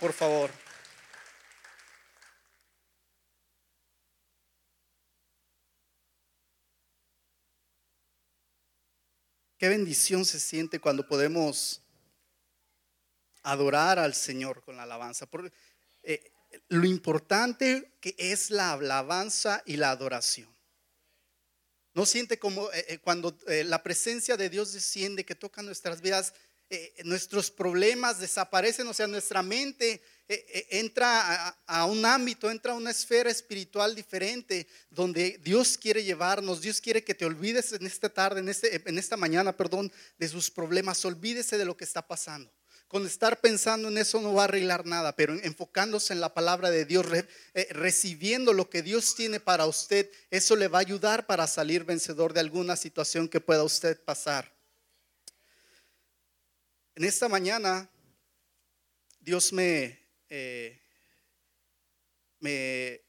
por favor. Qué bendición se siente cuando podemos adorar al Señor con la alabanza. Por, eh, lo importante que es la alabanza y la adoración. No siente como eh, eh, cuando la presencia de Dios desciende, que toca nuestras vidas, nuestros problemas desaparecen, o sea, nuestra mente entra a, un ámbito, entra a una esfera espiritual diferente, donde Dios quiere llevarnos, Dios quiere que te olvides en esta tarde, en, este, en esta mañana, perdón, de sus problemas, olvídese de lo que está pasando. Con estar pensando en eso no va a arreglar nada, pero enfocándose en la palabra de Dios, eh, recibiendo lo que Dios tiene para usted, eso le va a ayudar para salir vencedor de alguna situación que pueda usted pasar. En esta mañana, Dios me, eh, me,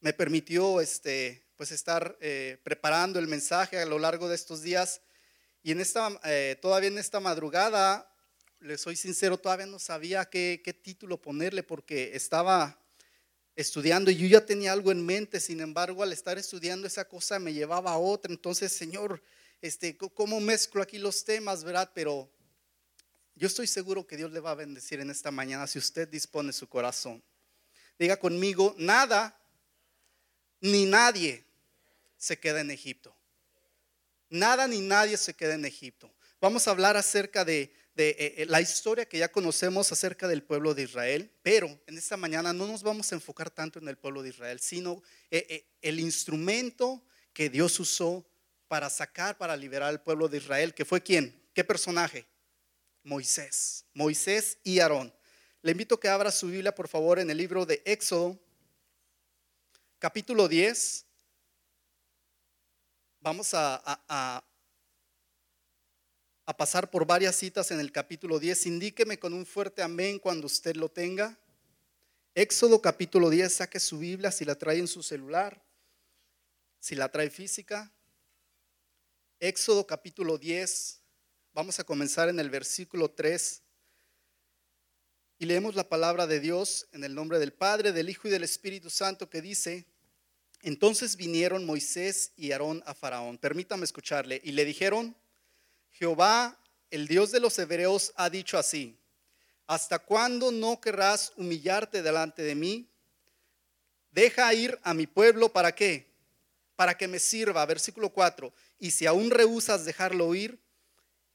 me, permitió este, pues estar eh, preparando el mensaje a lo largo de estos días y en esta, eh, todavía en esta madrugada, le soy sincero, todavía no sabía qué, qué título ponerle porque estaba estudiando y yo ya tenía algo en mente, sin embargo, al estar estudiando esa cosa me llevaba a otra. Entonces, Señor, este, ¿cómo mezclo aquí los temas, verdad? Pero yo estoy seguro que Dios le va a bendecir en esta mañana si usted dispone su corazón. Diga conmigo, nada ni nadie se queda en Egipto. Nada ni nadie se queda en Egipto. Vamos a hablar acerca de, eh, eh, la historia que ya conocemos acerca del pueblo de Israel, pero en esta mañana no nos vamos a enfocar tanto en el pueblo de Israel, sino eh, el instrumento que Dios usó para sacar, para liberar al pueblo de Israel, que fue quién, qué personaje, Moisés, Moisés y Aarón. Le invito a que abra su Biblia, por favor, en el libro de Éxodo, capítulo 10. Vamos a, a, pasar por varias citas en el capítulo 10. Indíqueme con un fuerte amén cuando usted lo tenga. Éxodo capítulo 10, saque su Biblia si la trae en su celular, si la trae física. Éxodo capítulo 10, vamos a comenzar en el versículo 3 y leemos la palabra de Dios en el nombre del Padre, del Hijo y del Espíritu Santo que dice, entonces vinieron Moisés y Aarón a Faraón. Permítame escucharle. Y le dijeron, Jehová, el Dios de los hebreos, ha dicho así, ¿hasta cuándo no querrás humillarte delante de mí? Deja ir a mi pueblo para qué? Para que me sirva. Versículo 4. Y si aún rehusas dejarlo ir,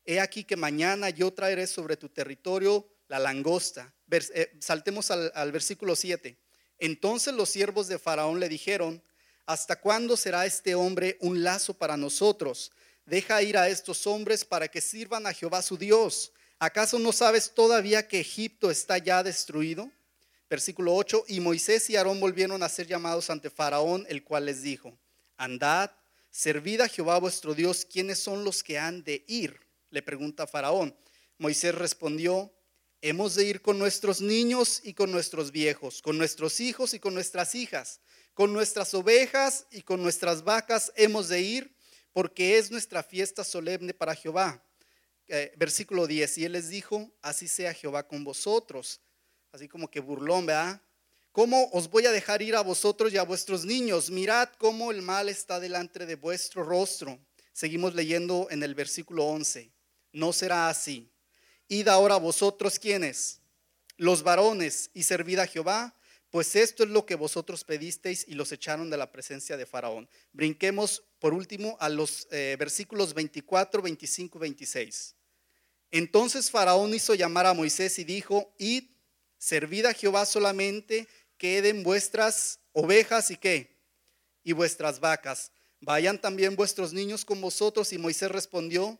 he aquí que mañana yo traeré sobre tu territorio la langosta. Eh, saltemos al, al versículo 7. Entonces los siervos de Faraón le dijeron, ¿Hasta cuándo será este hombre un lazo para nosotros? Deja ir a estos hombres para que sirvan a Jehová su Dios. ¿Acaso no sabes todavía que Egipto está ya destruido? Versículo 8, y Moisés y Aarón volvieron a ser llamados ante Faraón, el cual les dijo, andad, servid a Jehová vuestro Dios, ¿quiénes son los que han de ir? Le pregunta Faraón. Moisés respondió, hemos de ir con nuestros niños y con nuestros viejos, con nuestros hijos y con nuestras hijas con nuestras ovejas y con nuestras vacas hemos de ir, porque es nuestra fiesta solemne para Jehová. Eh, versículo 10, y él les dijo, así sea Jehová con vosotros. Así como que burlón, ¿verdad? ¿Cómo os voy a dejar ir a vosotros y a vuestros niños? Mirad cómo el mal está delante de vuestro rostro. Seguimos leyendo en el versículo 11. No será así. Id ahora vosotros, ¿quiénes? Los varones, y servid a Jehová pues esto es lo que vosotros pedisteis y los echaron de la presencia de Faraón. Brinquemos por último a los eh, versículos 24, 25 26. Entonces Faraón hizo llamar a Moisés y dijo, id, servid a Jehová solamente, queden vuestras ovejas y qué, y vuestras vacas. Vayan también vuestros niños con vosotros. Y Moisés respondió,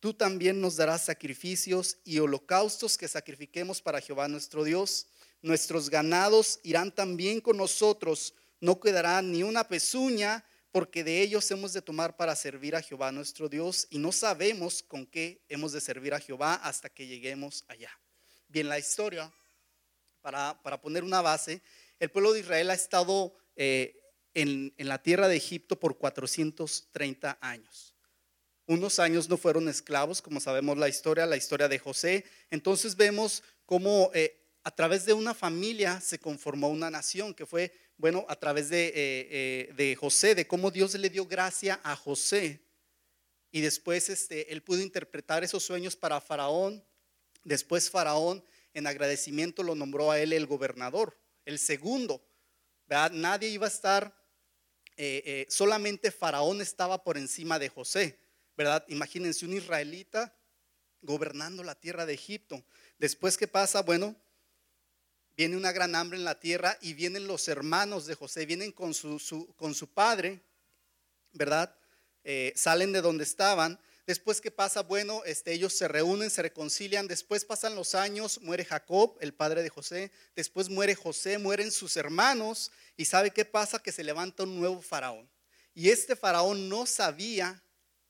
tú también nos darás sacrificios y holocaustos que sacrifiquemos para Jehová nuestro Dios nuestros ganados irán también con nosotros, no quedará ni una pezuña, porque de ellos hemos de tomar para servir a Jehová nuestro Dios, y no sabemos con qué hemos de servir a Jehová hasta que lleguemos allá. Bien, la historia, para, poner una base, el pueblo de Israel ha estado eh, en, en la tierra de Egipto por 430 años. Unos años no fueron esclavos, como sabemos la historia, la historia de José. Entonces vemos cómo eh, a través de una familia se conformó una nación, que fue, bueno, a través de, eh, de José, de cómo Dios le dio gracia a José. Y después este, él pudo interpretar esos sueños para Faraón. Después Faraón, en agradecimiento, lo nombró a él el gobernador, el segundo. Nadie iba a estar, solamente Faraón estaba por encima de José. ¿verdad? Imagínense un israelita gobernando la tierra de Egipto. Después, ¿qué pasa? Bueno, viene una gran hambre en la tierra y vienen los hermanos de José, vienen con su, con su padre, ¿verdad? Eh, salen de donde estaban. Después, ¿qué pasa? Bueno, este, ellos se reúnen, se reconcilian. Después pasan los años, muere Jacob, el padre de José. Después muere José, mueren sus hermanos. ¿Y sabe qué pasa? Que se levanta un nuevo faraón. Y este faraón no sabía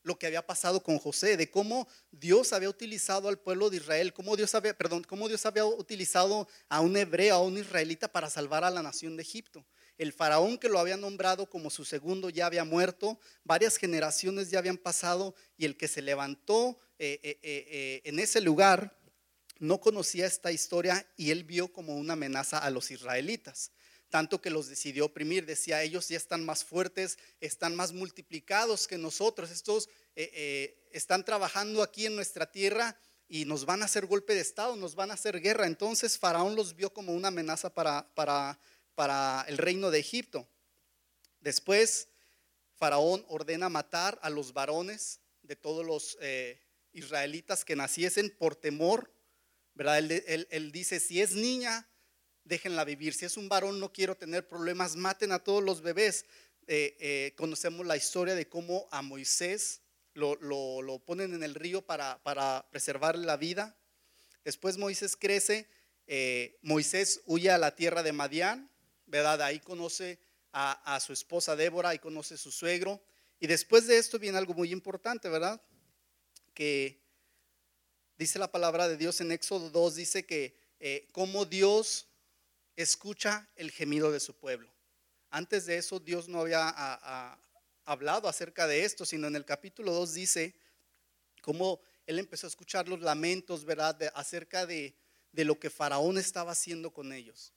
lo que había pasado con José, de cómo Dios había utilizado al pueblo de Israel, cómo Dios había, perdón, cómo Dios había utilizado a un hebreo, a un israelita para salvar a la nación de Egipto. El faraón que lo había nombrado como su segundo ya había muerto, varias generaciones ya habían pasado y el que se levantó eh, eh, eh, en ese lugar no conocía esta historia y él vio como una amenaza a los israelitas tanto que los decidió oprimir. Decía, ellos ya están más fuertes, están más multiplicados que nosotros. Estos están trabajando aquí en nuestra tierra y nos van a hacer golpe de Estado, nos van a hacer guerra. Entonces Faraón los vio como una amenaza para, para, para el reino de Egipto. Después, Faraón ordena matar a los varones de todos los eh, israelitas que naciesen por temor. ¿verdad? él dice, si es niña, déjenla vivir. Si es un varón, no quiero tener problemas, maten a todos los bebés. Eh, eh, conocemos la historia de cómo a Moisés lo, ponen en el río para, para preservar la vida. Después Moisés crece, Moisés huye a la tierra de Madián, ¿verdad? Ahí conoce a, su esposa Débora, ahí conoce a su suegro. Y después de esto viene algo muy importante, ¿verdad? Que dice la palabra de Dios en Éxodo 2, dice que como Dios escucha el gemido de su pueblo. Antes de eso Dios no había hablado acerca de esto, sino en el capítulo 2 dice cómo él empezó a escuchar los lamentos, ¿verdad?, acerca de, lo que Faraón estaba haciendo con ellos.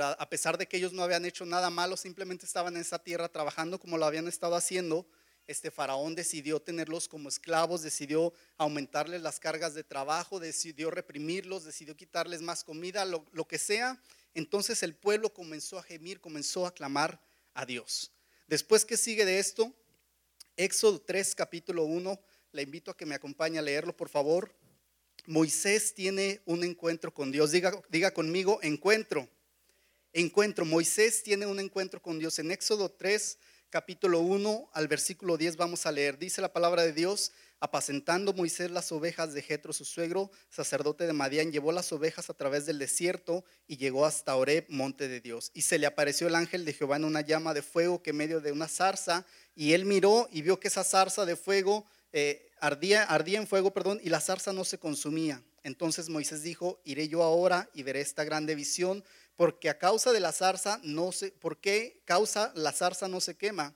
A pesar de que ellos no habían hecho nada malo, simplemente estaban en esa tierra trabajando como lo habían estado haciendo, este faraón decidió tenerlos como esclavos, decidió aumentarles las cargas de trabajo, decidió reprimirlos, decidió quitarles más comida, lo, que sea, entonces el pueblo comenzó a gemir, comenzó a clamar a Dios. Después que sigue de esto, Éxodo 3, capítulo 1, le invito a que me acompañe a leerlo, por favor. Moisés tiene un encuentro con Dios. Diga conmigo, encuentro. Encuentro. Moisés tiene un encuentro con Dios. En Éxodo 3, capítulo 1 al versículo 10 vamos a leer. Dice la palabra de Dios, apacentando Moisés las ovejas de Jetro, su suegro, sacerdote de Madián, llevó las ovejas a través del desierto y llegó hasta Oreb, monte de Dios. Y se le apareció el ángel de Jehová en una llama de fuego que en medio de una zarza, y él miró y vio que esa zarza de fuego eh, ardía, ardía en fuego, perdón, y la zarza no se consumía. Entonces Moisés dijo, iré yo ahora y veré esta grande visión porque a causa de la zarza no se, ¿por qué causa la zarza no se quema?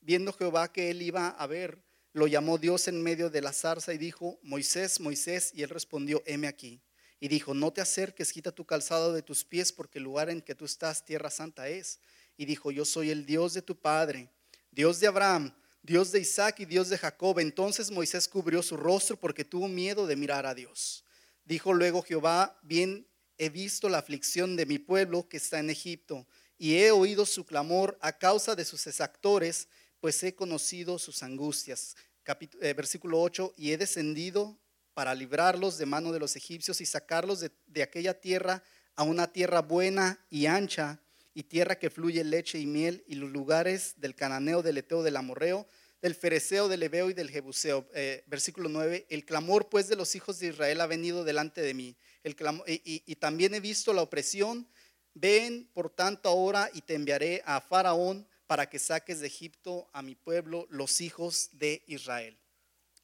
Viendo Jehová que él iba a ver, lo llamó Dios en medio de la zarza y dijo, Moisés, Moisés, y él respondió, heme aquí. Y dijo, no te acerques, quita tu calzado de tus pies, porque el lugar en que tú estás, tierra santa es. Y dijo, yo soy el Dios de tu padre, Dios de Abraham, Dios de Isaac y Dios de Jacob. Entonces Moisés cubrió su rostro porque tuvo miedo de mirar a Dios. Dijo luego Jehová, bien he visto la aflicción de mi pueblo que está en Egipto, y he oído su clamor a causa de sus exactores, pues he conocido sus angustias. Eh, versículo 8, y he descendido para librarlos de mano de los egipcios y sacarlos de, de aquella tierra a una tierra buena y ancha, y tierra que fluye leche y miel, y los lugares del cananeo, del eteo, del amorreo, del fereceo, del ebeo y del jebuseo. Eh, versículo 9, el clamor pues de los hijos de Israel ha venido delante de mí y, también he visto la opresión. Ven, por tanto, ahora y te enviaré a Faraón para que saques de Egipto a mi pueblo, los hijos de Israel.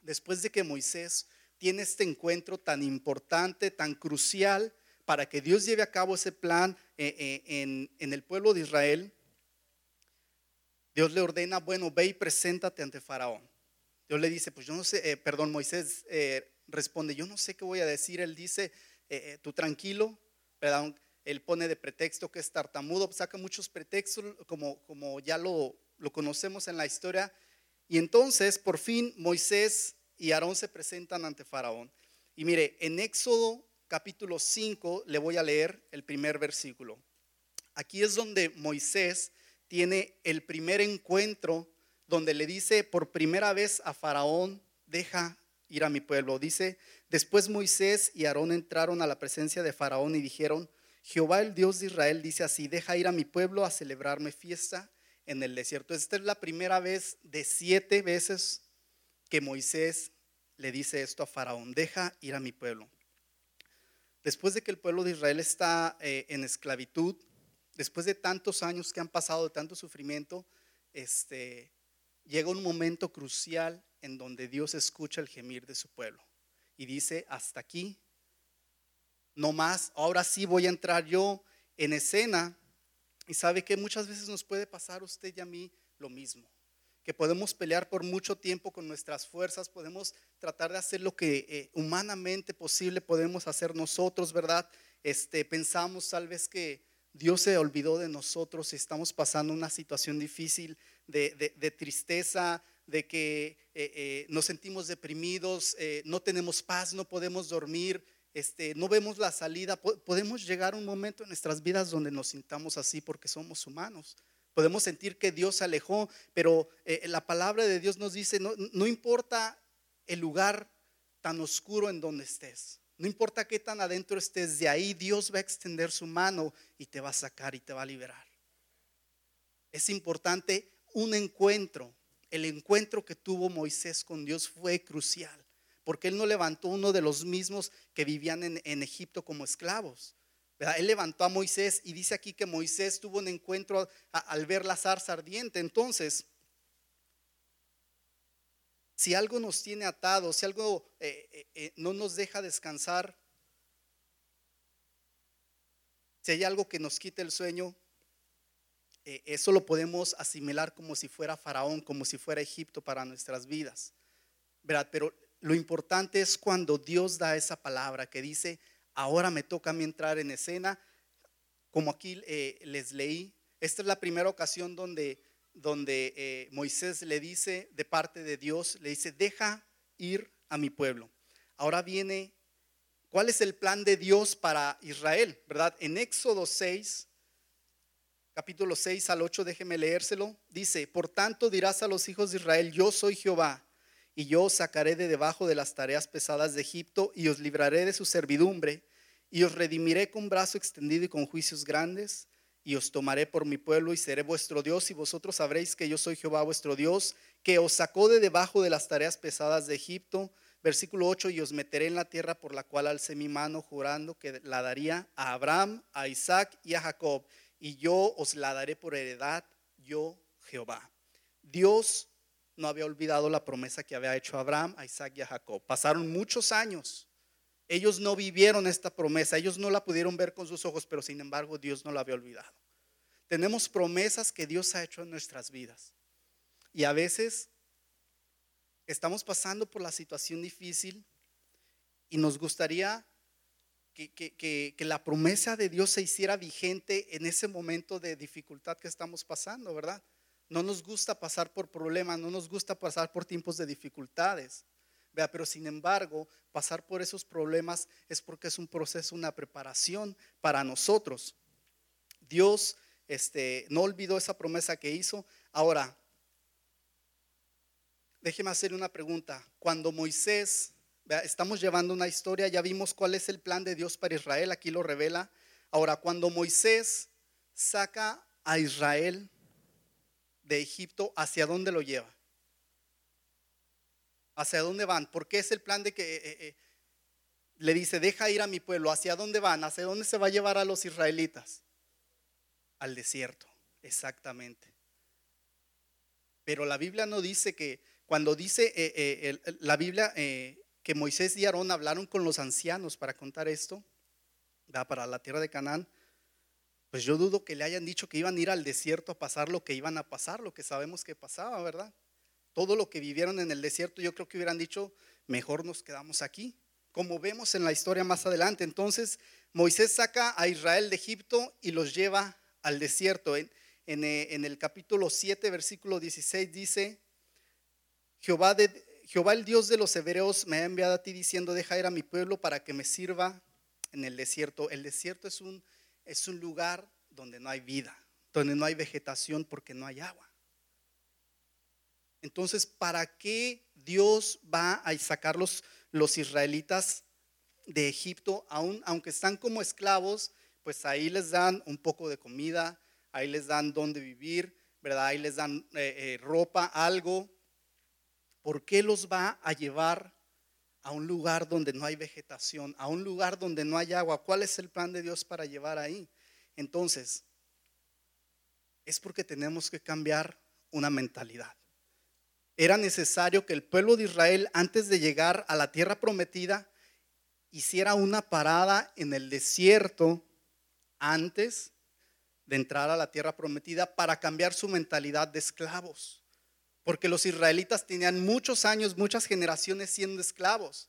Después de que Moisés tiene este encuentro tan importante, tan crucial, para que Dios lleve a cabo ese plan eh, eh, en, el pueblo de Israel, Dios le ordena, bueno, ve y preséntate ante Faraón. Dios le dice, pues yo no sé, eh, perdón, Moisés responde, yo no sé qué voy a decir. Él dice, eh, tú tranquilo, ¿verdad? Él pone de pretexto que es tartamudo, saca muchos pretextos como, como ya lo, lo conocemos en la historia. Y entonces, por fin, Moisés y Aarón se presentan ante Faraón. Y mire, en Éxodo capítulo 5 le voy a leer el primer versículo. Aquí es donde Moisés tiene el primer encuentro donde le dice por primera vez a Faraón, deja ir a mi pueblo. Dice, después Moisés y Aarón entraron a la presencia de Faraón y dijeron, Jehová el Dios de Israel dice así, deja ir a mi pueblo a celebrarme fiesta en el desierto. Esta es la primera vez de siete veces que Moisés le dice esto a Faraón, deja ir a mi pueblo. Después de que el pueblo de Israel está eh, en esclavitud, después de tantos años que han pasado, de tanto sufrimiento, este, llega un momento crucial en donde Dios escucha el gemir de su pueblo y dice, hasta aquí no más, ahora sí voy a entrar yo en escena. Y sabe que muchas veces nos puede pasar a usted y a mí lo mismo, que podemos pelear por mucho tiempo con nuestras fuerzas, podemos tratar de hacer lo que eh, humanamente posible podemos hacer nosotros, ¿verdad? Este, pensamos tal vez que Dios se olvidó de nosotros y estamos pasando una situación difícil de, tristeza, de que eh, eh, nos sentimos deprimidos, no tenemos paz, no podemos dormir, este, no vemos la salida. Podemos llegar a un momento en nuestras vidas donde nos sintamos así porque somos humanos. Podemos sentir que Dios se alejó, pero eh, la palabra de Dios nos dice, no, no importa el lugar tan oscuro en donde estés, no importa qué tan adentro estés, de ahí Dios va a extender su mano y te va a sacar y te va a liberar. Es importante un encuentro. El encuentro que tuvo Moisés con Dios fue crucial porque él no levantó uno de los mismos que vivían en, Egipto como esclavos. Él levantó a Moisés y dice aquí que Moisés tuvo un encuentro al ver la zarza ardiente. Entonces, si algo nos tiene atados, si algo eh, eh, eh, no nos deja descansar, si hay algo que nos quite el sueño, eso lo podemos asimilar como si fuera Faraón, como si fuera Egipto para nuestras vidas. ¿verdad? Pero lo importante es cuando Dios da esa palabra que dice, ahora me toca a mí entrar en escena, como aquí eh, les leí. Esta es la primera ocasión donde, donde eh, Moisés le dice de parte de Dios, le dice, deja ir a mi pueblo. Ahora viene, ¿cuál es el plan de Dios para Israel? ¿Verdad? En Éxodo 6, capítulo 6 al 8, déjeme leérselo. Dice, por tanto dirás a los hijos de Israel, yo soy Jehová y yo os sacaré de debajo de las tareas pesadas de Egipto y os libraré de su servidumbre y os redimiré con brazo extendido y con juicios grandes y os tomaré por mi pueblo y seré vuestro Dios y vosotros sabréis que yo soy Jehová vuestro Dios que os sacó de debajo de las tareas pesadas de Egipto. Versículo 8, y os meteré en la tierra por la cual alcé mi mano jurando que la daría a Abraham, a Isaac y a Jacob, y yo os la daré por heredad, yo Jehová. Dios no había olvidado la promesa que había hecho a Abraham, a Isaac y a Jacob. Pasaron muchos años. Ellos no vivieron esta promesa, ellos no la pudieron ver con sus ojos, pero sin embargo Dios no la había olvidado. Tenemos promesas que Dios ha hecho en nuestras vidas. Y a veces estamos pasando por la situación difícil y nos gustaría que, que, la promesa de Dios se hiciera vigente en ese momento de dificultad que estamos pasando, ¿verdad? No nos gusta pasar por problemas, no nos gusta pasar por tiempos de dificultades. Vea, pero sin embargo, pasar por esos problemas es porque es un proceso, una preparación para nosotros. Dios este, no olvidó esa promesa que hizo. Ahora, déjeme hacer una pregunta. Cuando Moisés, estamos llevando una historia, ya vimos cuál es el plan de Dios para Israel, aquí lo revela. Ahora, cuando Moisés saca a Israel de Egipto, ¿hacia dónde lo lleva? ¿Hacia dónde van? Porque es el plan de que eh, eh, eh, le dice, deja ir a mi pueblo. ¿Hacia dónde van? ¿Hacia dónde se va a llevar a los israelitas? Al desierto, exactamente. Pero la Biblia no dice que, cuando dice la Biblia que Moisés y Aarón hablaron con los ancianos para contar esto, para la tierra de Canaán, pues yo dudo que le hayan dicho que iban a ir al desierto a pasar lo que iban a pasar, lo que sabemos que pasaba, ¿verdad? Todo lo que vivieron en el desierto, yo creo que hubieran dicho, mejor nos quedamos aquí, como vemos en la historia más adelante. Entonces, Moisés saca a Israel de Egipto y los lleva al desierto. En, eh, el capítulo 7, versículo 16 dice, Jehová, Jehová el Dios de los hebreos me ha enviado a ti diciendo, deja ir a mi pueblo para que me sirva en el desierto. El desierto es un, es un lugar donde no hay vida, donde no hay vegetación porque no hay agua. Entonces, ¿para qué Dios va a sacar los, los israelitas de Egipto, aun, aunque están como esclavos, pues ahí les dan un poco de comida, ahí les dan donde vivir, ¿verdad? Ahí les dan eh, eh, ropa, algo. ¿Por qué los va a llevar a un lugar donde no hay vegetación, a un lugar donde no hay agua? ¿Cuál es el plan de Dios para llevar ahí? Entonces, es porque tenemos que cambiar una mentalidad. Era necesario que el pueblo de Israel, antes de llegar a la tierra prometida, hiciera una parada en el desierto antes de entrar a la tierra prometida para cambiar su mentalidad de esclavos. Porque los israelitas tenían muchos años, muchas generaciones siendo esclavos.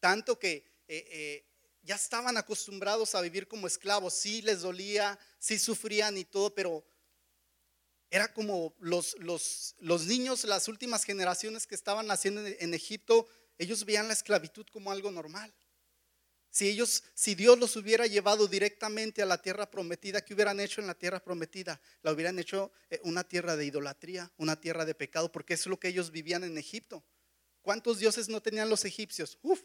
Tanto que eh, eh, ya estaban acostumbrados a vivir como esclavos. Sí les dolía, sí sufrían y todo, pero era como los, los, los niños, las últimas generaciones que estaban naciendo en Egipto, ellos veían la esclavitud como algo normal. Si ellos, si Dios los hubiera llevado directamente a la tierra prometida, ¿qué hubieran hecho en la tierra prometida? La hubieran hecho eh, una tierra de idolatría, una tierra de pecado, porque es lo que ellos vivían en Egipto. ¿Cuántos dioses no tenían los egipcios? Uf.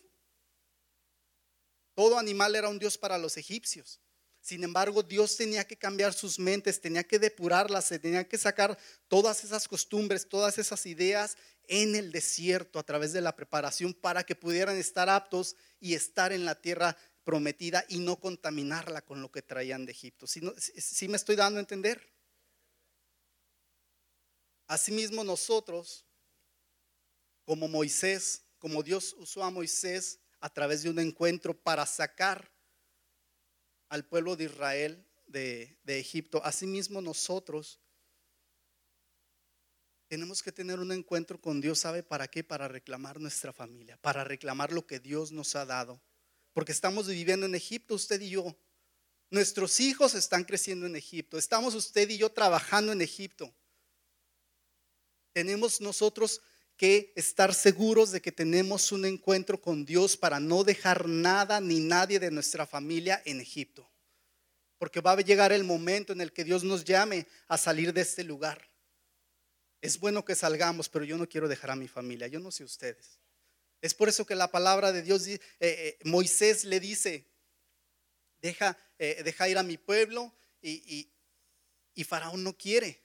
Todo animal era un dios para los egipcios. Sin embargo, Dios tenía que cambiar sus mentes, tenía que depurarlas, tenía que sacar todas esas costumbres, todas esas ideas en el desierto a través de la preparación para que pudieran estar aptos y estar en la tierra prometida y no contaminarla con lo que traían de Egipto. ¿Sí, me estoy dando a entender? Asimismo nosotros, como Moisés, como Dios usó a Moisés a través de un encuentro para sacar al pueblo de Israel de, Egipto, asimismo nosotros tenemos que tener un encuentro con Dios, ¿sabe para qué? Para reclamar nuestra familia, para reclamar lo que Dios nos ha dado. Porque estamos viviendo en Egipto, usted y yo. Nuestros hijos están creciendo en Egipto. Estamos usted y yo trabajando en Egipto. Tenemos nosotros que estar seguros de que tenemos un encuentro con Dios para no dejar nada ni nadie de nuestra familia en Egipto. Porque va a llegar el momento en el que Dios nos llame a salir de este lugar. Es bueno que salgamos, pero yo no quiero dejar a mi familia. Yo no sé ustedes. Es por eso que la palabra de Dios, eh, eh, Moisés le dice, deja, eh, deja ir a mi pueblo y, y, Faraón no quiere.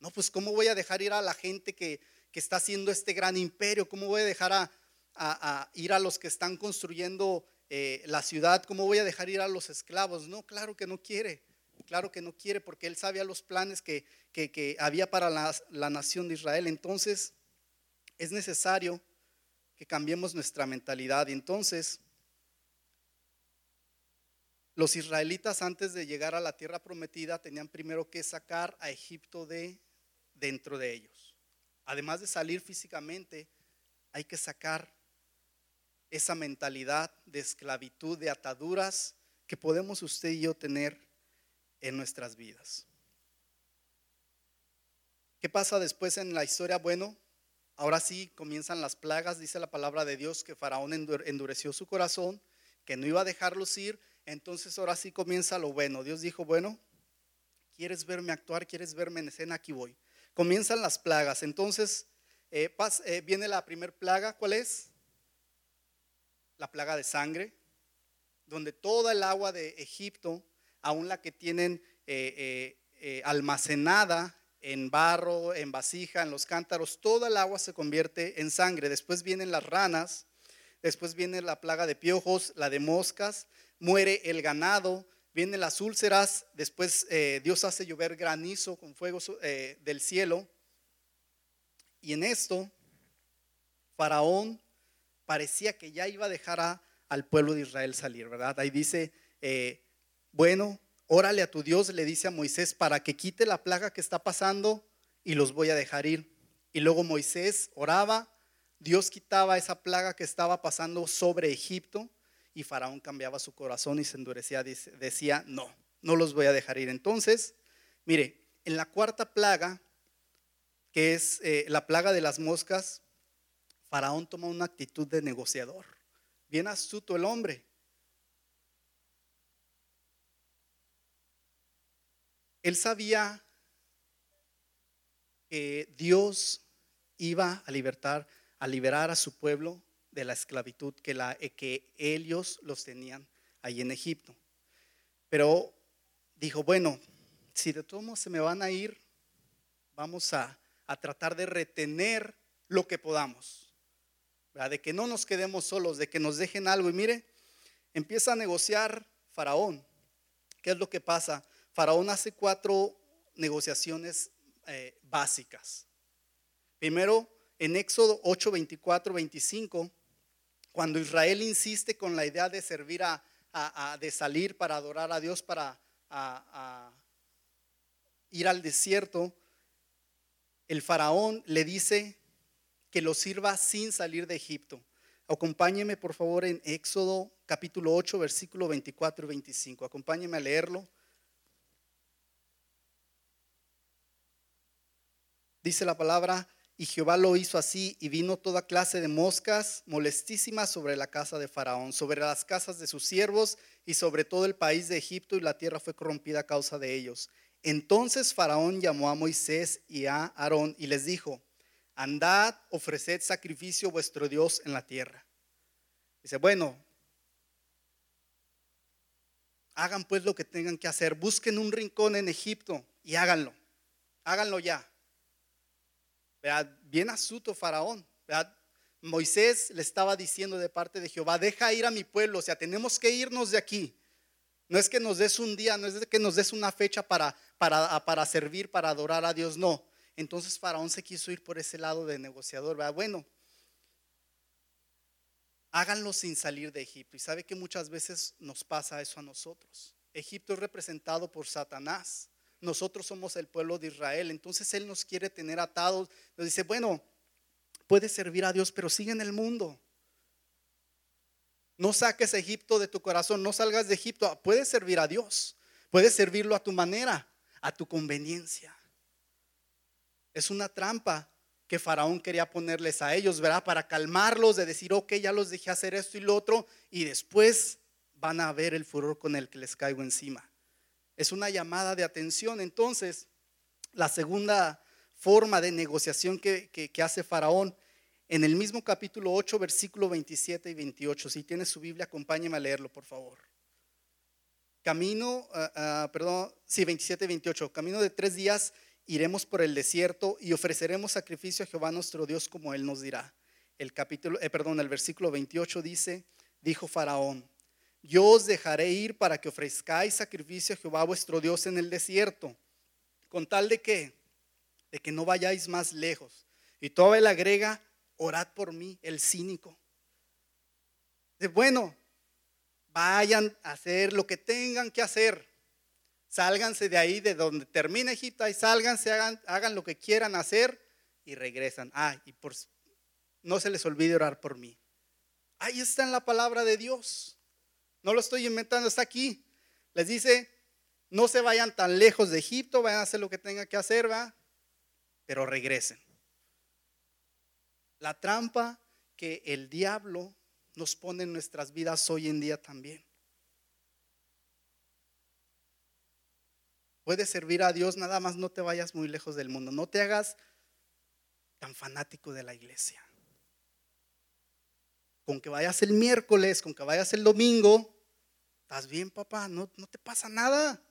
No, pues ¿cómo voy a dejar ir a la gente que, que está haciendo este gran imperio? ¿Cómo voy a dejar a, a, ir a los que están construyendo la ciudad? ¿Cómo voy a dejar ir a los esclavos? No, claro que no quiere. Claro que no quiere porque él sabía los planes que, que, había para la, la nación de Israel. Entonces, es necesario que cambiemos nuestra mentalidad. Y entonces, los israelitas antes de llegar a la tierra prometida tenían primero que sacar a Egipto de dentro de ellos. Además de salir físicamente, hay que sacar esa mentalidad de esclavitud, de ataduras que podemos usted y yo tener en nuestras vidas. ¿Qué pasa después en la historia? Bueno, ahora sí comienzan las plagas, dice la palabra de Dios que Faraón endureció su corazón, que no iba a dejarlos ir, entonces ahora sí comienza lo bueno. Dios dijo, bueno, ¿quieres verme actuar? ¿Quieres verme en escena? Aquí voy. Comienzan las plagas, entonces eh, eh, viene la primer plaga, ¿cuál es? La plaga de sangre, donde toda el agua de Egipto, aún la que tienen eh, almacenada en barro, en vasija, en los cántaros, toda el agua se convierte en sangre. Después vienen las ranas, después viene la plaga de piojos, la de moscas, muere el ganado, vienen las úlceras, después eh, Dios hace llover granizo con fuego eh, del cielo. Y en esto, Faraón parecía que ya iba a dejar al pueblo de Israel salir, ¿verdad? Ahí dice, eh, bueno, órale a tu Dios, le dice a Moisés, para que quite la plaga que está pasando y los voy a dejar ir. Y luego Moisés oraba, Dios quitaba esa plaga que estaba pasando sobre Egipto y Faraón cambiaba su corazón y se endurecía, decía, no, no los voy a dejar ir. Entonces, mire, en la cuarta plaga, que es eh, la plaga de las moscas, Faraón toma una actitud de negociador. Bien astuto el hombre. Él sabía que Dios iba a libertar, a liberar a su pueblo de la esclavitud que, la, eh, que ellos los tenían ahí en Egipto. Pero dijo, bueno, si de todos modos se me van a ir, vamos a, tratar de retener lo que podamos. De que no nos quedemos solos, de que nos dejen algo. Y mire, empieza a negociar Faraón. ¿Qué es lo que pasa? Faraón hace cuatro negociaciones eh, básicas. Primero, en Éxodo 8, 24, 25, cuando Israel insiste con la idea de servir a, de salir para adorar a Dios, para ir al desierto, el faraón le dice que lo sirva sin salir de Egipto. Acompáñeme por favor en Éxodo capítulo 8, versículo 24 y 25. Acompáñeme a leerlo. Dice la palabra, y Jehová lo hizo así, y vino toda clase de moscas molestísimas sobre la casa de Faraón, sobre las casas de sus siervos y sobre todo el país de Egipto, y la tierra fue corrompida a causa de ellos. Entonces Faraón llamó a Moisés y a Aarón y les dijo, andad, ofreced sacrificio vuestro Dios en la tierra. Dice, bueno, hagan pues lo que tengan que hacer, busquen un rincón en Egipto y háganlo, háganlo ya bien astuto Faraón. Moisés le estaba diciendo de parte de Jehová, deja ir a mi pueblo, o sea, tenemos que irnos de aquí. No es que nos des un día, no es que nos des una fecha para, para, para servir, para adorar a Dios, no. Entonces Faraón se quiso ir por ese lado de negociador. Bueno, háganlo sin salir de Egipto. Y sabe que muchas veces nos pasa eso a nosotros. Egipto es representado por Satanás nosotros somos el pueblo de Israel. Entonces Él nos quiere tener atados. Nos dice, bueno, puedes servir a Dios, pero sigue en el mundo. No saques Egipto de tu corazón, no salgas de Egipto. Puedes servir a Dios, puedes servirlo a tu manera, a tu conveniencia. Es una trampa que Faraón quería ponerles a ellos, ¿verdad? Para calmarlos, de decir, ok, ya los dejé hacer esto y lo otro, y después van a ver el furor con el que les caigo encima es una llamada de atención. Entonces, la segunda forma de negociación que, hace Faraón, en el mismo capítulo 8, versículo 27 y 28. Si tiene su Biblia, acompáñeme a leerlo, por favor. Camino, ah, ah, perdón, sí, 27 y 28. Camino de tres días iremos por el desierto y ofreceremos sacrificio a Jehová nuestro Dios como Él nos dirá. El capítulo, eh, perdón, el versículo 28 dice, dijo Faraón, yo os dejaré ir para que ofrezcáis sacrificio a Jehová vuestro Dios en el desierto, con tal de que, de que no vayáis más lejos. Y todo él agrega, orad por mí, el cínico. De bueno, vayan a hacer lo que tengan que hacer. Sálganse de ahí, de donde termina Egipto, y sálganse, hagan, hagan lo que quieran hacer y regresan. Ah, y por, no se les olvide orar por mí. Ahí está en la palabra de Dios. No lo estoy inventando, está aquí. Les dice, no se vayan tan lejos de Egipto, vayan a hacer lo que tengan que hacer, va, pero regresen. La trampa que el diablo nos pone en nuestras vidas hoy en día también. Puedes servir a Dios, nada más no te vayas muy lejos del mundo, no te hagas tan fanático de la iglesia. Con que vayas el miércoles, con que vayas el domingo, ¿Estás bien, papá? No, no te pasa nada.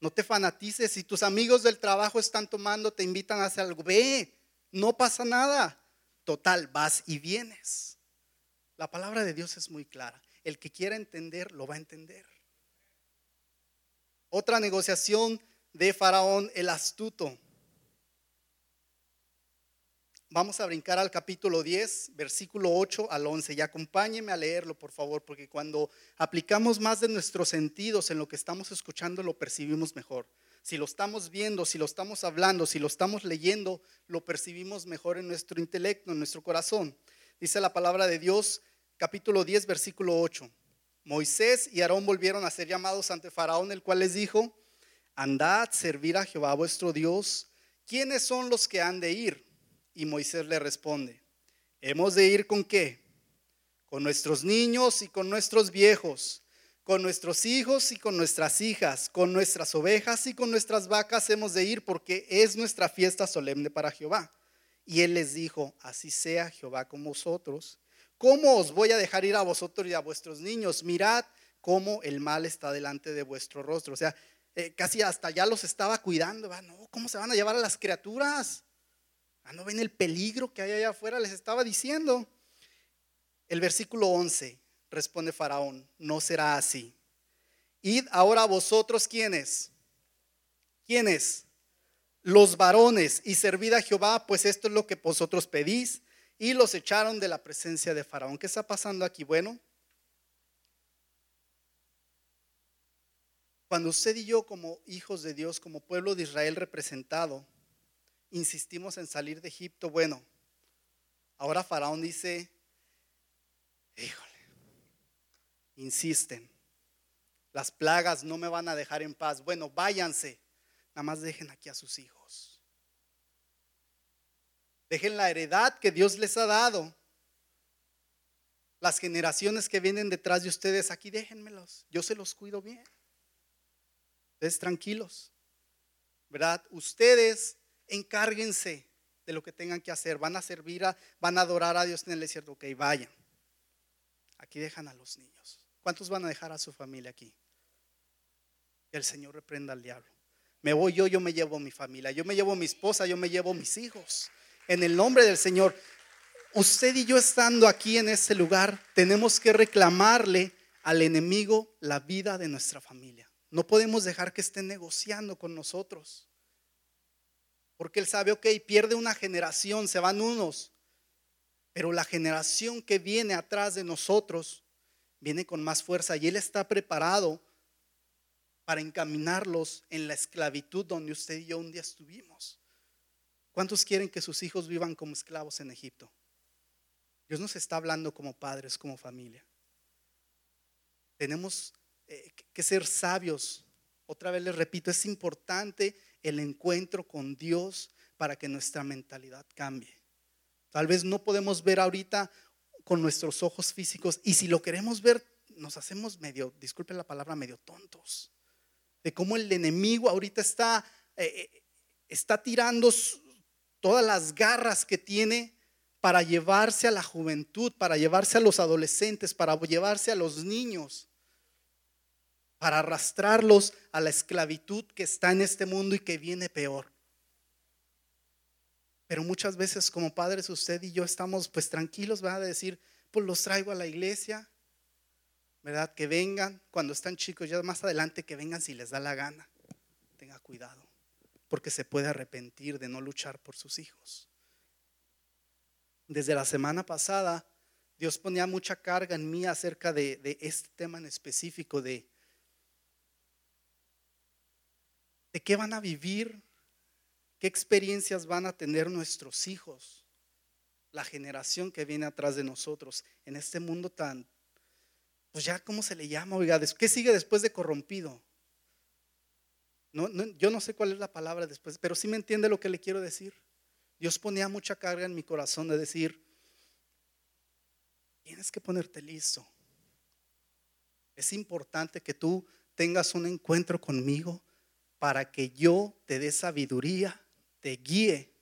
No te fanatices. Si tus amigos del trabajo están tomando, te invitan a hacer algo, ve, no pasa nada. Total, vas y vienes. La palabra de Dios es muy clara. El que quiera entender, lo va a entender. Otra negociación de Faraón, el astuto. Vamos a brincar al capítulo 10, versículo 8 al 11. Y acompáñeme a leerlo, por favor, porque cuando aplicamos más de nuestros sentidos en lo que estamos escuchando, lo percibimos mejor. si lo estamos viendo, si lo estamos hablando, si lo estamos leyendo, lo percibimos mejor en nuestro intelecto, en nuestro corazón. Dice la palabra de Dios, capítulo 10, versículo 8. Moisés y Aarón volvieron a ser llamados ante Faraón, el cual les dijo, andad, servir a Jehová vuestro Dios. ¿Quiénes son los que han de ir? Y Moisés le responde, ¿hemos de ir con qué? Con nuestros niños y con nuestros viejos, con nuestros hijos y con nuestras hijas, con nuestras ovejas y con nuestras vacas hemos de ir porque es nuestra fiesta solemne para Jehová. Y él les dijo, así sea Jehová con vosotros. ¿Cómo os voy a dejar ir a vosotros y a vuestros niños? Mirad cómo el mal está delante de vuestro rostro. O sea, eh, casi hasta ya los estaba cuidando. No, ¿cómo se van a llevar a las criaturas? Ah, no ven el peligro que hay allá afuera, les estaba diciendo. El versículo 11 responde Faraón, no será así. Id ahora vosotros, ¿quiénes? ¿Quiénes? Los varones y servid a Jehová, pues esto es lo que vosotros pedís. Y los echaron de la presencia de Faraón. ¿Qué está pasando aquí? Bueno, Cuando usted y yo como hijos de Dios, como pueblo de Israel representado, insistimos en salir de Egipto, bueno, ahora Faraón dice, híjole, insisten, las plagas no me van a dejar en paz, bueno, váyanse, nada más dejen aquí a sus hijos. Dejen la heredad que Dios les ha dado. Las generaciones que vienen detrás de ustedes, aquí déjenmelos, yo se los cuido bien. Ustedes tranquilos, ¿verdad? Ustedes encárguense de lo que tengan que hacer. Van a servir, a, van a adorar a Dios en el desierto. Ok, vayan. Aquí dejan a los niños. ¿Cuántos van a dejar a su familia aquí? El Señor reprenda al diablo. Me voy yo, yo me llevo a mi familia. Yo me llevo a mi esposa, yo me llevo a mis hijos. En el nombre del Señor. Usted y yo estando aquí en este lugar, tenemos que reclamarle al enemigo la vida de nuestra familia. No podemos dejar que estén negociando con nosotros. Porque Él sabe, ok, pierde una generación, se van unos, pero la generación que viene atrás de nosotros viene con más fuerza y Él está preparado para encaminarlos en la esclavitud donde usted y yo un día estuvimos. ¿Cuántos quieren que sus hijos vivan como esclavos en Egipto? Dios nos está hablando como padres, como familia. Tenemos eh, que ser sabios. Otra vez les repito, es importante el encuentro con Dios para que nuestra mentalidad cambie. Tal vez no podemos ver ahorita con nuestros ojos físicos y si lo queremos ver, nos hacemos medio, disculpen la palabra, medio tontos. De cómo el enemigo ahorita está, eh, eh, está tirando todas las garras que tiene para llevarse a la juventud, para llevarse a los adolescentes, para llevarse a los niños para arrastrarlos a la esclavitud que está en este mundo y que viene peor. Pero muchas veces como padres usted y yo estamos pues tranquilos, va a decir, pues los traigo a la iglesia, ¿verdad? Que vengan cuando están chicos, ya más adelante que vengan si les da la gana. Tenga cuidado, porque se puede arrepentir de no luchar por sus hijos. Desde la semana pasada, Dios ponía mucha carga en mí acerca de, de este tema en específico de de qué van a vivir, qué experiencias van a tener nuestros hijos, la generación que viene atrás de nosotros en este mundo tan, pues ya, ¿cómo se le llama? Oiga, ¿qué sigue después de corrompido? No, yo no sé cuál es la palabra después, pero sí me entiende lo que le quiero decir. Dios ponía mucha carga en mi corazón de decir, tienes que ponerte listo. Es importante que tú tengas un encuentro conmigo para que yo te dé sabiduría, te guíe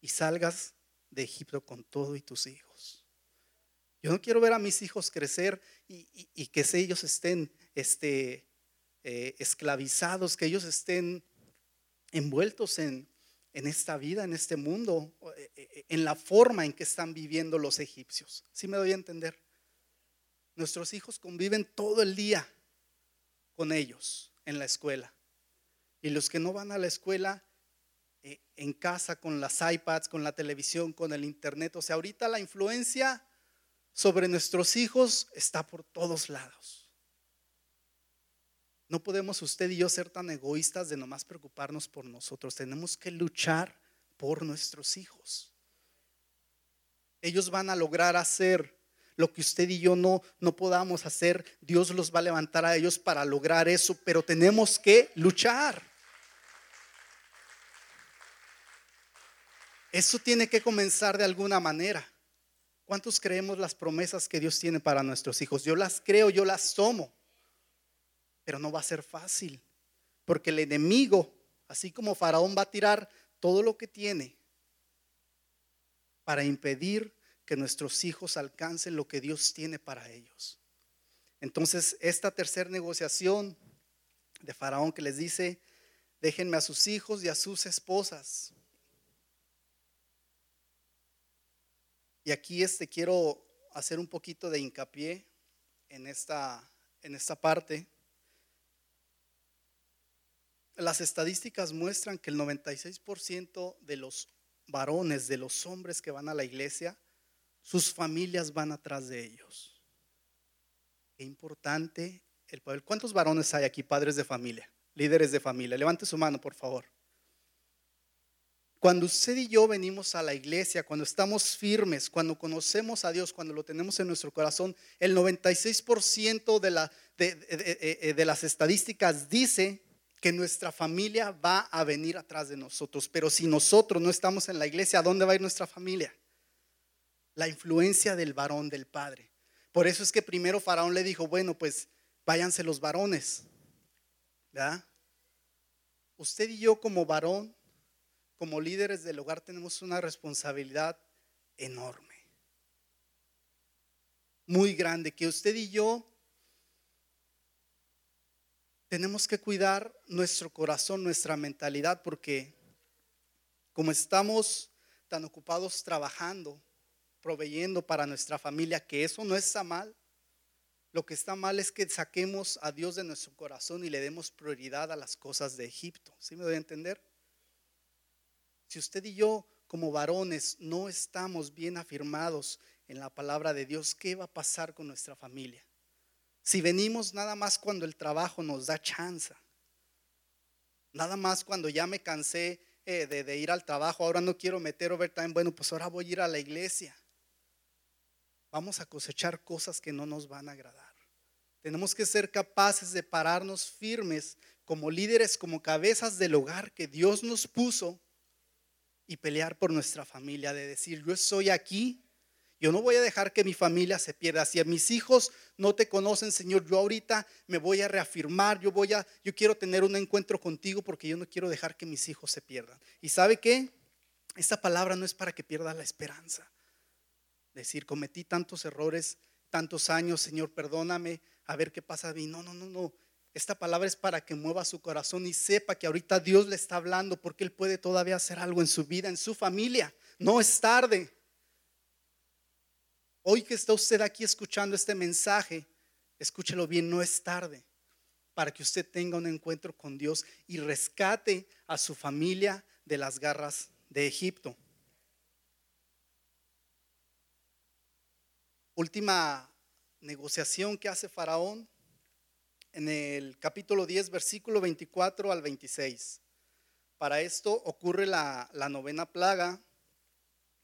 y salgas de Egipto con todo y tus hijos. Yo no quiero ver a mis hijos crecer y, que ellos estén este, eh, esclavizados, que ellos estén envueltos en, en esta vida, en este mundo, eh, eh, en la forma en que están viviendo los egipcios. ¿Sí me doy a entender? Nuestros hijos conviven todo el día con ellos en la escuela. Y los que no van a la escuela, eh, en casa con las iPads, con la televisión, con el internet. O sea, ahorita la influencia sobre nuestros hijos está por todos lados. No podemos usted y yo ser tan egoístas de nomás preocuparnos por nosotros. Tenemos que luchar por nuestros hijos. Ellos van a lograr hacer lo que usted y yo no, no podamos hacer. Dios los va a levantar a ellos para lograr eso, pero tenemos que luchar. Eso tiene que comenzar de alguna manera. ¿Cuántos creemos las promesas que Dios tiene para nuestros hijos? Yo las creo, yo las tomo pero no va a ser fácil, porque el enemigo, así como Faraón va a tirar todo lo que tiene para impedir que nuestros hijos alcancen lo que Dios tiene para ellos. Entonces, esta tercera negociación de Faraón que les dice, déjenme a sus hijos y a sus esposas. Y aquí este quiero hacer un poquito de hincapié en esta en esta parte las estadísticas muestran que el 96% de los varones, de los hombres que van a la iglesia, sus familias van atrás de ellos. Qué importante el poder. ¿Cuántos varones hay aquí, padres de familia, líderes de familia? Levante su mano, por favor. Cuando usted y yo venimos a la iglesia, cuando estamos firmes, cuando conocemos a Dios, cuando lo tenemos en nuestro corazón, el 96% de, de, de, de las estadísticas dice que nuestra familia va a venir atrás de nosotros. Pero si nosotros no estamos en la iglesia, ¿a dónde va a ir nuestra familia? La influencia del varón, del padre. Por eso es que primero Faraón le dijo, bueno, pues váyanse los varones. ¿Verdad? Usted y yo como varón, como líderes del hogar, tenemos una responsabilidad enorme. Muy grande, que usted y yo tenemos que cuidar nuestro corazón, nuestra mentalidad, porque como estamos tan ocupados trabajando, proveyendo para nuestra familia, que eso no está mal. Lo que está mal es que saquemos a Dios de nuestro corazón y le demos prioridad a las cosas de Egipto. ¿Sí me doy a entender? Si usted y yo como varones no estamos bien afirmados en la palabra de Dios, ¿qué va a pasar con nuestra familia? Si venimos nada más cuando el trabajo nos da chance, nada más cuando ya me cansé eh, de, ir al trabajo, ahora no quiero meter overtime, bueno, pues ahora voy a ir a la iglesia. Vamos a cosechar cosas que no nos van a agradar. Tenemos que ser capaces de pararnos firmes como líderes, como cabezas del hogar que Dios nos puso y pelear por nuestra familia, de decir, yo estoy aquí yo no voy a dejar que mi familia se pierda. Si a mis hijos no te conocen, Señor, yo ahorita me voy a reafirmar. Yo voy a, yo quiero tener un encuentro contigo porque yo no quiero dejar que mis hijos se pierdan. ¿Y sabe qué? Esta palabra no es para que pierda la esperanza. Decir, cometí tantos errores, tantos años, Señor, perdóname, a ver qué pasa de mí. No, no, no, no. Esta palabra es para que mueva su corazón y sepa que ahorita Dios le está hablando porque Él puede todavía hacer algo en su vida, en su familia. No es tarde. Hoy que está usted aquí escuchando este mensaje, escúchelo bien, no es tarde para que usted tenga un encuentro con Dios y rescate a su familia de las garras de Egipto. Última negociación que hace Faraón en el capítulo 10, versículo 24 al 26. Para esto ocurre la, novena plaga,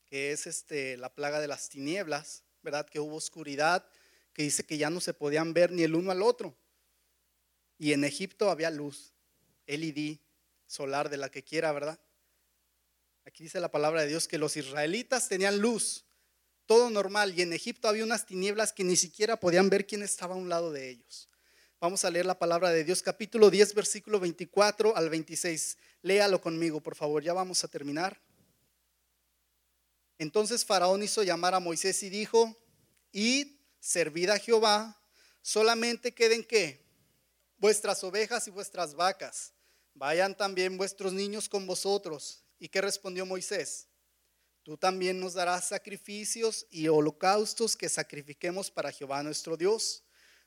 que es este, la plaga de las tinieblas. ¿verdad? Que hubo oscuridad, que dice que ya no se podían ver ni el uno al otro. Y en Egipto había luz, LED, solar, de la que quiera, ¿verdad? Aquí dice la palabra de Dios que los israelitas tenían luz, todo normal, y en Egipto había unas tinieblas que ni siquiera podían ver quién estaba a un lado de ellos. Vamos a leer la palabra de Dios, capítulo 10, versículo 24 al 26. Léalo conmigo, por favor, ya vamos a terminar. Entonces Faraón hizo llamar a Moisés y dijo, id, servid a Jehová, solamente queden qué? Vuestras ovejas y vuestras vacas. Vayan también vuestros niños con vosotros. ¿Y qué respondió Moisés? Tú también nos darás sacrificios y holocaustos que sacrifiquemos para Jehová nuestro Dios.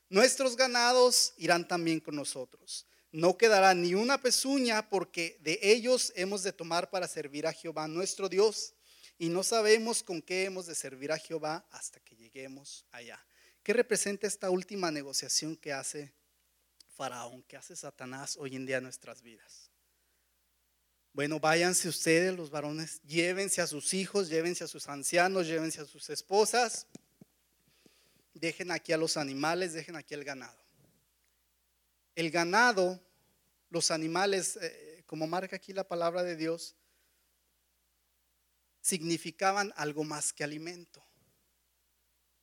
Nuestros ganados irán también con nosotros. No quedará ni una pezuña porque de ellos hemos de tomar para servir a Jehová nuestro Dios y no sabemos con qué hemos de servir a Jehová hasta que lleguemos allá. ¿Qué representa esta última negociación que hace Faraón? ¿Qué hace Satanás hoy en día en nuestras vidas? Bueno, váyanse ustedes, los varones, llévense a sus hijos, llévense a sus ancianos, llévense a sus esposas, dejen aquí a los animales, dejen aquí el ganado. El ganado, los animales, eh, como marca aquí la palabra de Dios, significaban algo más que alimento.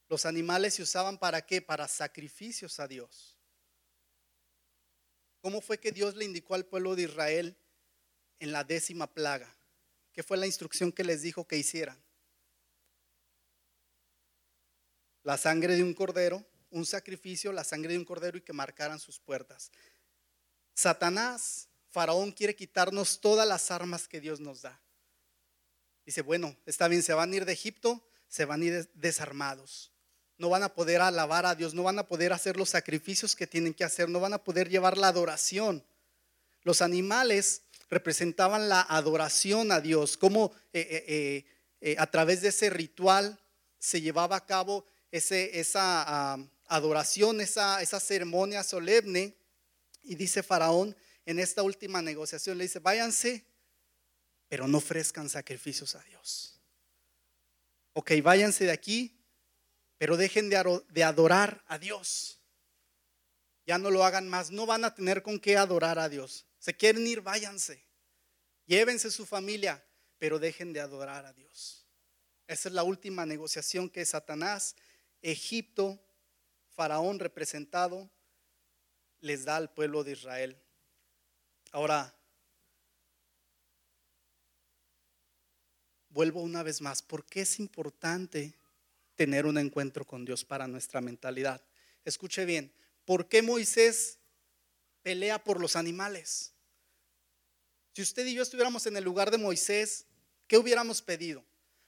Los animales se usaban para qué? Para sacrificios a Dios. ¿Cómo fue que Dios le indicó al pueblo de Israel en la décima plaga? ¿Qué fue la instrucción que les dijo que hicieran? La sangre de un cordero, un sacrificio, la sangre de un cordero y que marcaran sus puertas. Satanás, Faraón quiere quitarnos todas las armas que Dios nos da. Dice, bueno, está bien, se van a ir de Egipto, se van a ir desarmados. No van a poder alabar a Dios, no van a poder hacer los sacrificios que tienen que hacer, no van a poder llevar la adoración. Los animales representaban la adoración a Dios, como eh, eh, eh, a través de ese ritual se llevaba a cabo ese, esa adoración, esa, esa ceremonia solemne. Y dice Faraón en esta última negociación, le dice, váyanse pero no ofrezcan sacrificios a Dios. Ok, váyanse de aquí, pero dejen de adorar a Dios. Ya no lo hagan más, no van a tener con qué adorar a Dios. Se quieren ir, váyanse. Llévense su familia, pero dejen de adorar a Dios. Esa es la última negociación que Satanás, Egipto, Faraón representado, les da al pueblo de Israel. Ahora, vuelvo una vez más, ¿por qué es importante tener un encuentro con Dios para nuestra mentalidad? Escuche bien, ¿por qué Moisés pelea por los animales? Si usted y yo estuviéramos en el lugar de Moisés, ¿qué hubiéramos pedido?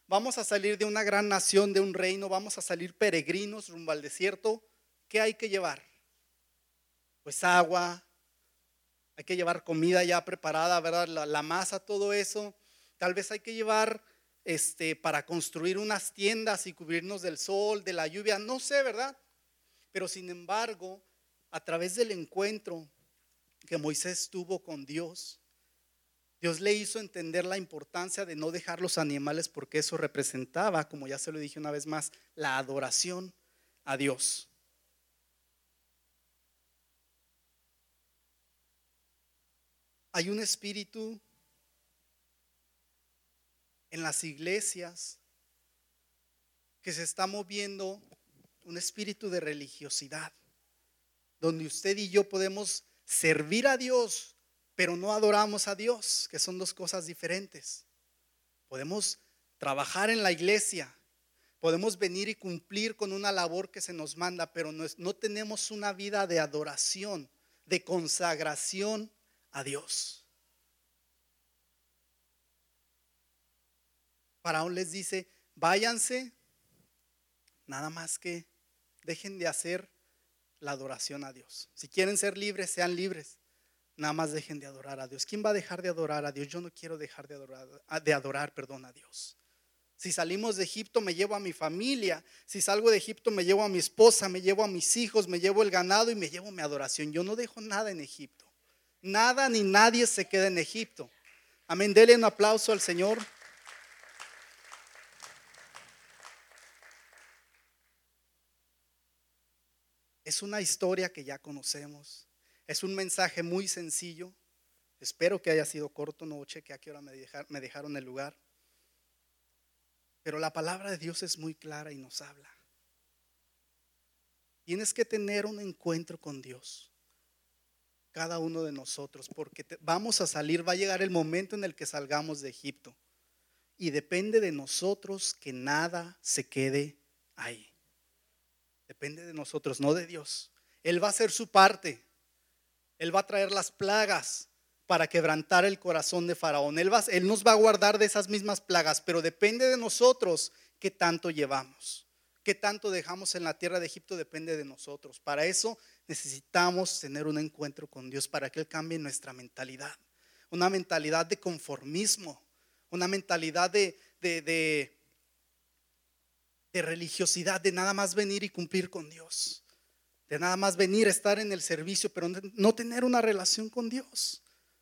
Vamos a salir de una gran nación, de un reino, vamos a salir peregrinos rumbo al desierto. ¿Qué hay que llevar? Pues agua, hay que llevar comida ya preparada, ¿verdad? La, la masa, todo eso. Tal vez hay que llevar este, para construir unas tiendas y cubrirnos del sol, de la lluvia, no sé, ¿verdad? Pero sin embargo, a través del encuentro que Moisés tuvo con Dios, Dios le hizo entender la importancia de no dejar los animales porque eso representaba, como ya se lo dije una vez más, la adoración a Dios. Hay un espíritu en las iglesias que se está moviendo un espíritu de religiosidad, donde usted y yo podemos servir a Dios, pero no adoramos a Dios, que son dos cosas diferentes. Podemos trabajar en la iglesia, podemos venir y cumplir con una labor que se nos manda, pero no, tenemos una vida de adoración, de consagración a Dios. Faraón les dice, váyanse, nada más que dejen de hacer la adoración a Dios. Si quieren ser libres, sean libres. Nada más dejen de adorar a Dios. ¿Quién va a dejar de adorar a Dios? Yo no quiero dejar de adorar, de adorar a Dios. Si salimos de Egipto, me llevo a mi familia. Si salgo de Egipto, me llevo a mi esposa, me llevo a mis hijos, me llevo el ganado y me llevo mi adoración. Yo no dejo nada en Egipto. Nada ni nadie se queda en Egipto. Amén. Dele un aplauso al Señor. Es una historia que ya conocemos. Es un mensaje muy sencillo. Espero que haya sido corto, no cheque a qué hora me, me dejaron el lugar. Pero la palabra de Dios es muy clara y nos habla. Tienes que tener un encuentro con Dios, cada uno de nosotros, porque vamos a salir, va a llegar el momento en el que salgamos de Egipto. Y depende de nosotros que nada se quede ahí. Depende de nosotros, no de Dios. Él va a hacer su parte. Él va a traer las plagas para quebrantar el corazón de Faraón. Él, él nos va a guardar de esas mismas plagas, pero depende de nosotros qué tanto llevamos. Qué tanto dejamos en la tierra de Egipto depende de nosotros. Para eso necesitamos tener un encuentro con Dios para que Él cambie nuestra mentalidad. Una mentalidad de conformismo, una mentalidad de de religiosidad, de nada más venir y cumplir con Dios. de nada más venir, estar en el servicio, pero no tener una relación con Dios,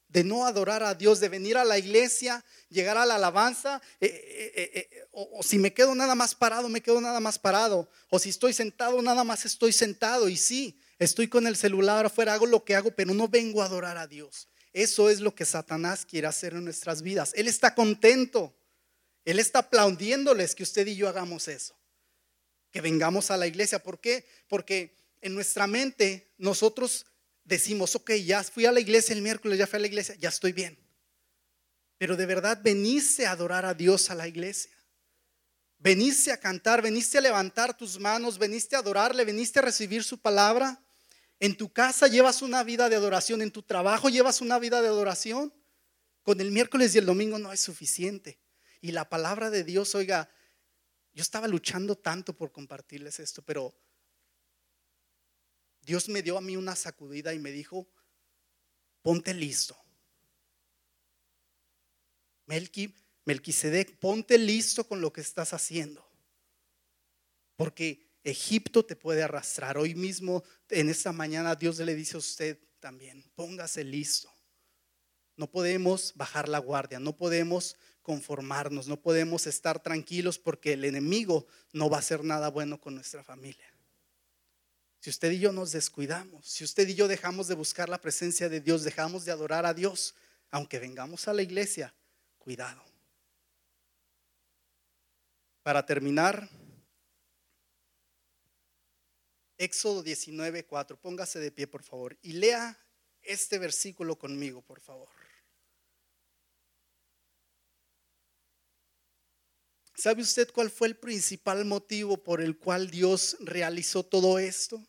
de no adorar a Dios, de venir a la iglesia, llegar a la alabanza, eh, eh, eh, o, si me quedo nada más parado, me quedo nada más parado, o si estoy sentado, nada más estoy sentado, y sí, estoy con el celular afuera, hago lo que hago, pero no vengo a adorar a Dios. Eso es lo que Satanás quiere hacer en nuestras vidas. Él está contento, él está aplaudiéndoles que usted y yo hagamos eso, que vengamos a la iglesia. ¿Por qué? Porque en nuestra mente nosotros decimos, ok, ya fui a la iglesia el miércoles, ya fui a la iglesia, ya estoy bien. Pero de verdad veniste a adorar a Dios a la iglesia. Veniste a cantar, veniste a levantar tus manos, veniste a adorarle, veniste a recibir su palabra. En tu casa llevas una vida de adoración, en tu trabajo llevas una vida de adoración. Con el miércoles y el domingo no es suficiente. Y la palabra de Dios, oiga, yo estaba luchando tanto por compartirles esto, pero Dios me dio a mí una sacudida y me dijo, ponte listo. Melqui, Melquisedec, ponte listo con lo que estás haciendo. Porque Egipto te puede arrastrar. Hoy mismo, en esta mañana, Dios le dice a usted también, póngase listo. No podemos bajar la guardia, no podemos conformarnos, no podemos estar tranquilos porque el enemigo no va a hacer nada bueno con nuestra familia. Si usted y yo nos descuidamos, si usted y yo dejamos de buscar la presencia de Dios, dejamos de adorar a Dios, aunque vengamos a la iglesia, cuidado. Para terminar, Éxodo 19, 4. Póngase de pie, por favor, y lea este versículo conmigo, por favor. ¿Sabe usted cuál fue el principal motivo por el cual Dios realizó todo esto?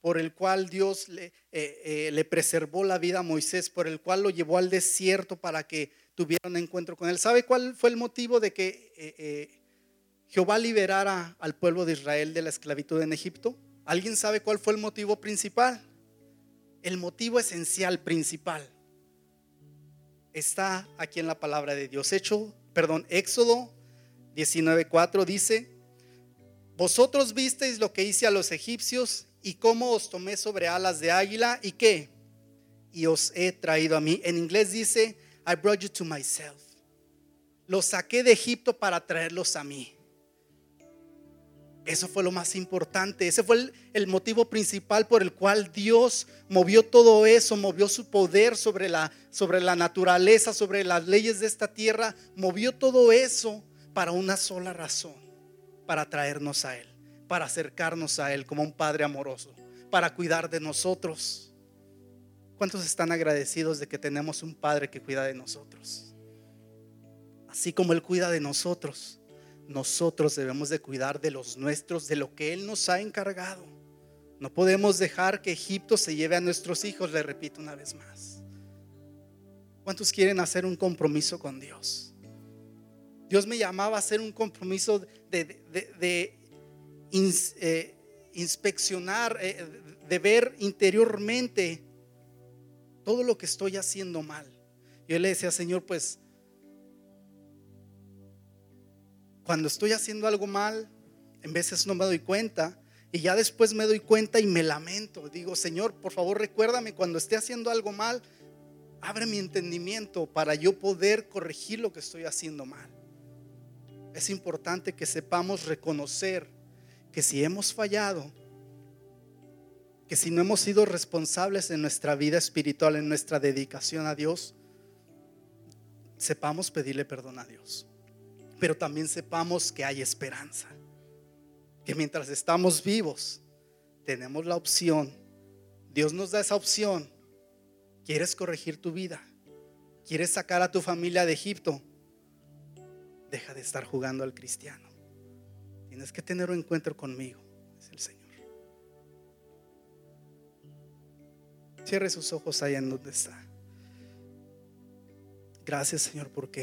Por el cual Dios le, eh, eh, le, preservó la vida a Moisés, por el cual lo llevó al desierto para que tuviera un encuentro con él. ¿Sabe cuál fue el motivo de que eh, Jehová liberara al pueblo de Israel de la esclavitud en Egipto? ¿Alguien sabe cuál fue el motivo principal? El motivo esencial, principal, está aquí en la palabra de Dios. Hecho, perdón, Éxodo 19:4 dice, vosotros visteis lo que hice a los egipcios y cómo os tomé sobre alas de águila y qué, y os he traído a mí. En inglés dice, I brought you to myself. Los saqué de Egipto para traerlos a mí. Eso fue lo más importante. Ese fue el, el, motivo principal por el cual Dios movió todo eso, movió su poder sobre la, sobre la naturaleza, sobre las leyes de esta tierra. Movió todo eso para una sola razón, para traernos a Él, para acercarnos a Él como un Padre amoroso, para cuidar de nosotros. ¿Cuántos están agradecidos de que tenemos un Padre que cuida de nosotros? Así como Él cuida de nosotros, nosotros debemos de cuidar de los nuestros, de lo que Él nos ha encargado. No podemos dejar que Egipto se lleve a nuestros hijos, le repito una vez más. ¿Cuántos quieren hacer un compromiso con Dios? Dios me llamaba a hacer un compromiso de, eh, inspeccionar, eh, de ver interiormente todo lo que estoy haciendo mal. Yo le decía, Señor, pues cuando estoy haciendo algo mal, en veces no me doy cuenta y ya después me doy cuenta y me lamento. Digo, Señor, por favor recuérdame cuando esté haciendo algo mal, abre mi entendimiento para yo poder corregir lo que estoy haciendo mal es importante que sepamos reconocer que si hemos fallado, que si no hemos sido responsables en nuestra vida espiritual, en nuestra dedicación a Dios, sepamos pedirle perdón a Dios. Pero también sepamos que hay esperanza. Que mientras estamos vivos, tenemos la opción. Dios nos da esa opción. ¿Quieres corregir tu vida? ¿Quieres sacar a tu familia de Egipto? Deja de estar jugando al cristiano. Tienes que tener un encuentro conmigo, es el Señor. Cierre sus ojos ahí en donde está. Gracias, Señor, porque